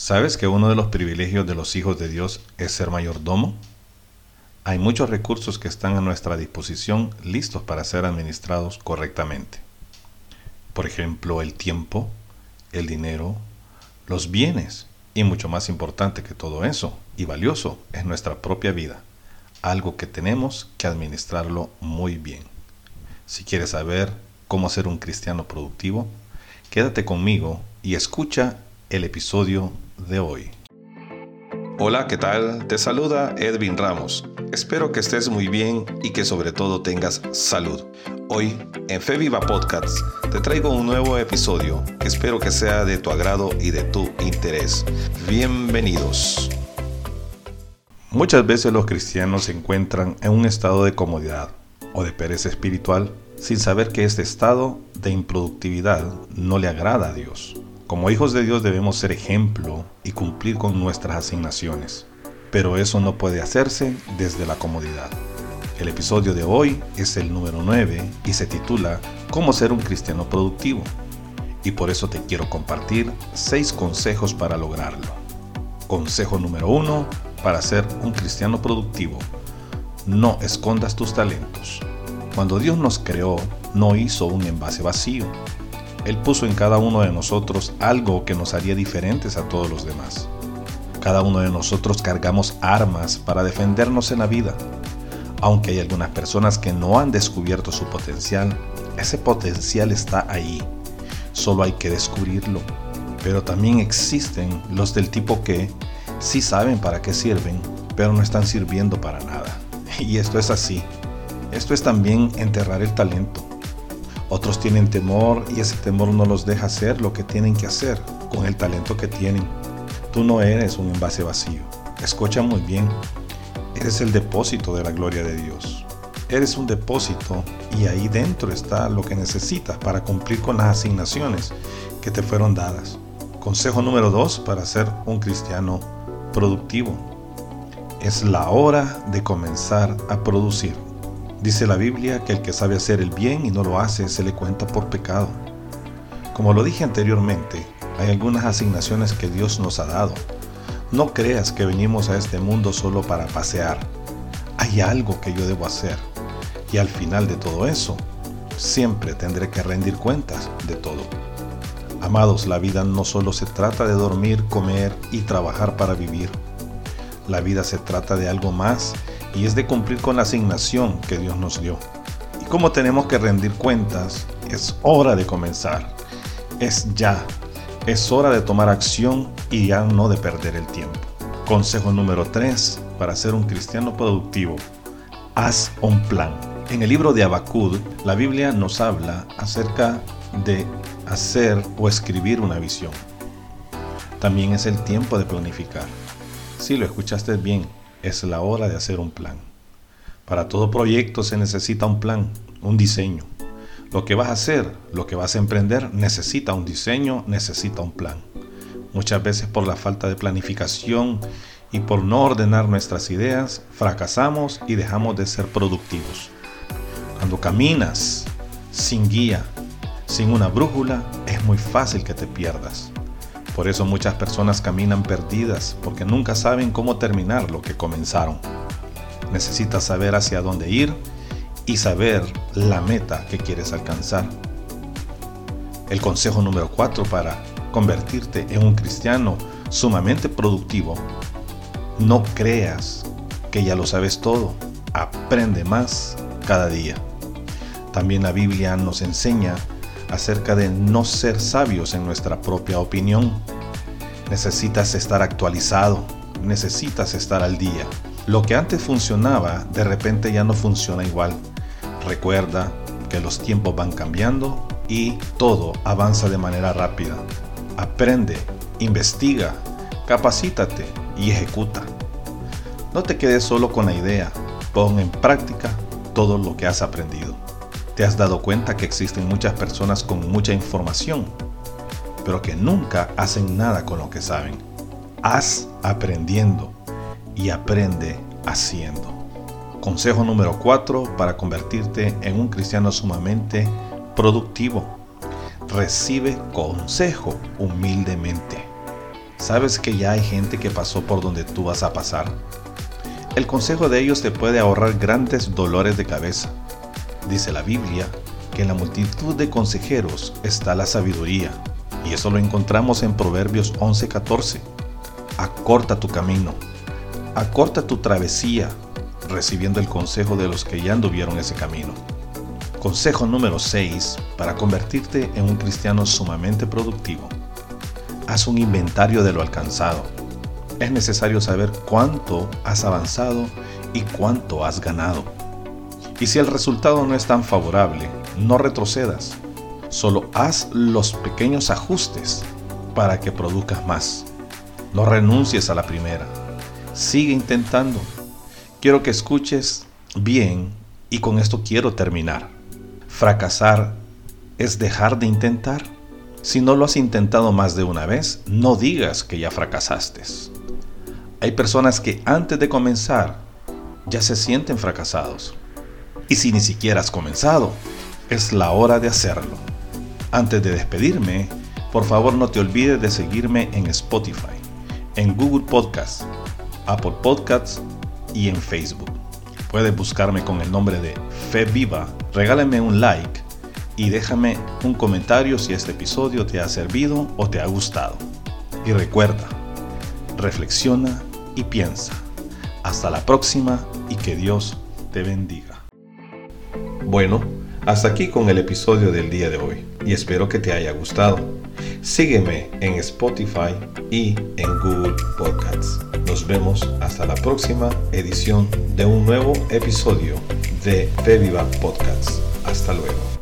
¿Sabes que uno de los privilegios de los hijos de Dios es ser mayordomo? Hay muchos recursos que están a nuestra disposición listos para ser administrados correctamente. Por ejemplo, el tiempo, el dinero, los bienes y mucho más importante que todo eso y valioso es nuestra propia vida, algo que tenemos que administrarlo muy bien. Si quieres saber cómo ser un cristiano productivo, quédate conmigo y escucha el episodio de hoy. Hola, ¿qué tal? Te saluda Edwin Ramos. Espero que estés muy bien y que sobre todo tengas salud. Hoy, en Fe Viva Podcast, te traigo un nuevo episodio que espero que sea de tu agrado y de tu interés. Bienvenidos. Muchas veces los cristianos se encuentran en un estado de comodidad o de pereza espiritual sin saber que este estado de improductividad no le agrada a Dios. Como hijos de Dios debemos ser ejemplo y cumplir con nuestras asignaciones, pero eso no puede hacerse desde la comodidad. El episodio de hoy es el número 9 y se titula Cómo ser un cristiano productivo. Y por eso te quiero compartir 6 consejos para lograrlo. Consejo número 1 para ser un cristiano productivo. No escondas tus talentos. Cuando Dios nos creó, no hizo un envase vacío, él puso en cada uno de nosotros algo que nos haría diferentes a todos los demás. Cada uno de nosotros cargamos armas para defendernos en la vida. Aunque hay algunas personas que no han descubierto su potencial, ese potencial está ahí. Solo hay que descubrirlo. Pero también existen los del tipo que sí saben para qué sirven, pero no están sirviendo para nada. Y esto es así. Esto es también enterrar el talento. Otros tienen temor y ese temor no los deja hacer lo que tienen que hacer con el talento que tienen. Tú no eres un envase vacío. Escucha muy bien. Eres el depósito de la gloria de Dios. Eres un depósito y ahí dentro está lo que necesitas para cumplir con las asignaciones que te fueron dadas. Consejo número dos para ser un cristiano productivo. Es la hora de comenzar a producir. Dice la Biblia que el que sabe hacer el bien y no lo hace se le cuenta por pecado. Como lo dije anteriormente, hay algunas asignaciones que Dios nos ha dado. No creas que venimos a este mundo solo para pasear. Hay algo que yo debo hacer. Y al final de todo eso, siempre tendré que rendir cuentas de todo. Amados, la vida no solo se trata de dormir, comer y trabajar para vivir. La vida se trata de algo más y es de cumplir con la asignación que Dios nos dio. Y como tenemos que rendir cuentas, es hora de comenzar. Es ya. Es hora de tomar acción y ya no de perder el tiempo. Consejo número 3 para ser un cristiano productivo. Haz un plan. En el libro de Abacud, la Biblia nos habla acerca de hacer o escribir una visión. También es el tiempo de planificar. Si lo escuchaste bien, es la hora de hacer un plan. Para todo proyecto se necesita un plan, un diseño. Lo que vas a hacer, lo que vas a emprender, necesita un diseño, necesita un plan. Muchas veces por la falta de planificación y por no ordenar nuestras ideas, fracasamos y dejamos de ser productivos. Cuando caminas sin guía, sin una brújula, es muy fácil que te pierdas. Por eso muchas personas caminan perdidas porque nunca saben cómo terminar lo que comenzaron. Necesitas saber hacia dónde ir y saber la meta que quieres alcanzar. El consejo número 4 para convertirte en un cristiano sumamente productivo. No creas que ya lo sabes todo. Aprende más cada día. También la Biblia nos enseña acerca de no ser sabios en nuestra propia opinión. Necesitas estar actualizado, necesitas estar al día. Lo que antes funcionaba, de repente ya no funciona igual. Recuerda que los tiempos van cambiando y todo avanza de manera rápida. Aprende, investiga, capacítate y ejecuta. No te quedes solo con la idea, pon en práctica todo lo que has aprendido. ¿Te has dado cuenta que existen muchas personas con mucha información, pero que nunca hacen nada con lo que saben? Haz aprendiendo y aprende haciendo. Consejo número 4 para convertirte en un cristiano sumamente productivo. Recibe consejo humildemente. ¿Sabes que ya hay gente que pasó por donde tú vas a pasar? El consejo de ellos te puede ahorrar grandes dolores de cabeza. Dice la Biblia que en la multitud de consejeros está la sabiduría, y eso lo encontramos en Proverbios 11:14. Acorta tu camino, acorta tu travesía, recibiendo el consejo de los que ya anduvieron ese camino. Consejo número 6 para convertirte en un cristiano sumamente productivo. Haz un inventario de lo alcanzado. Es necesario saber cuánto has avanzado y cuánto has ganado. Y si el resultado no es tan favorable, no retrocedas. Solo haz los pequeños ajustes para que produzcas más. No renuncies a la primera. Sigue intentando. Quiero que escuches bien y con esto quiero terminar. Fracasar es dejar de intentar. Si no lo has intentado más de una vez, no digas que ya fracasaste. Hay personas que antes de comenzar ya se sienten fracasados. Y si ni siquiera has comenzado, es la hora de hacerlo. Antes de despedirme, por favor no te olvides de seguirme en Spotify, en Google Podcasts, Apple Podcasts y en Facebook. Puedes buscarme con el nombre de Fe Viva, regálame un like y déjame un comentario si este episodio te ha servido o te ha gustado. Y recuerda, reflexiona y piensa. Hasta la próxima y que Dios te bendiga. Bueno, hasta aquí con el episodio del día de hoy y espero que te haya gustado. Sígueme en Spotify y en Google Podcasts. Nos vemos hasta la próxima edición de un nuevo episodio de Fe Viva Podcasts. Hasta luego.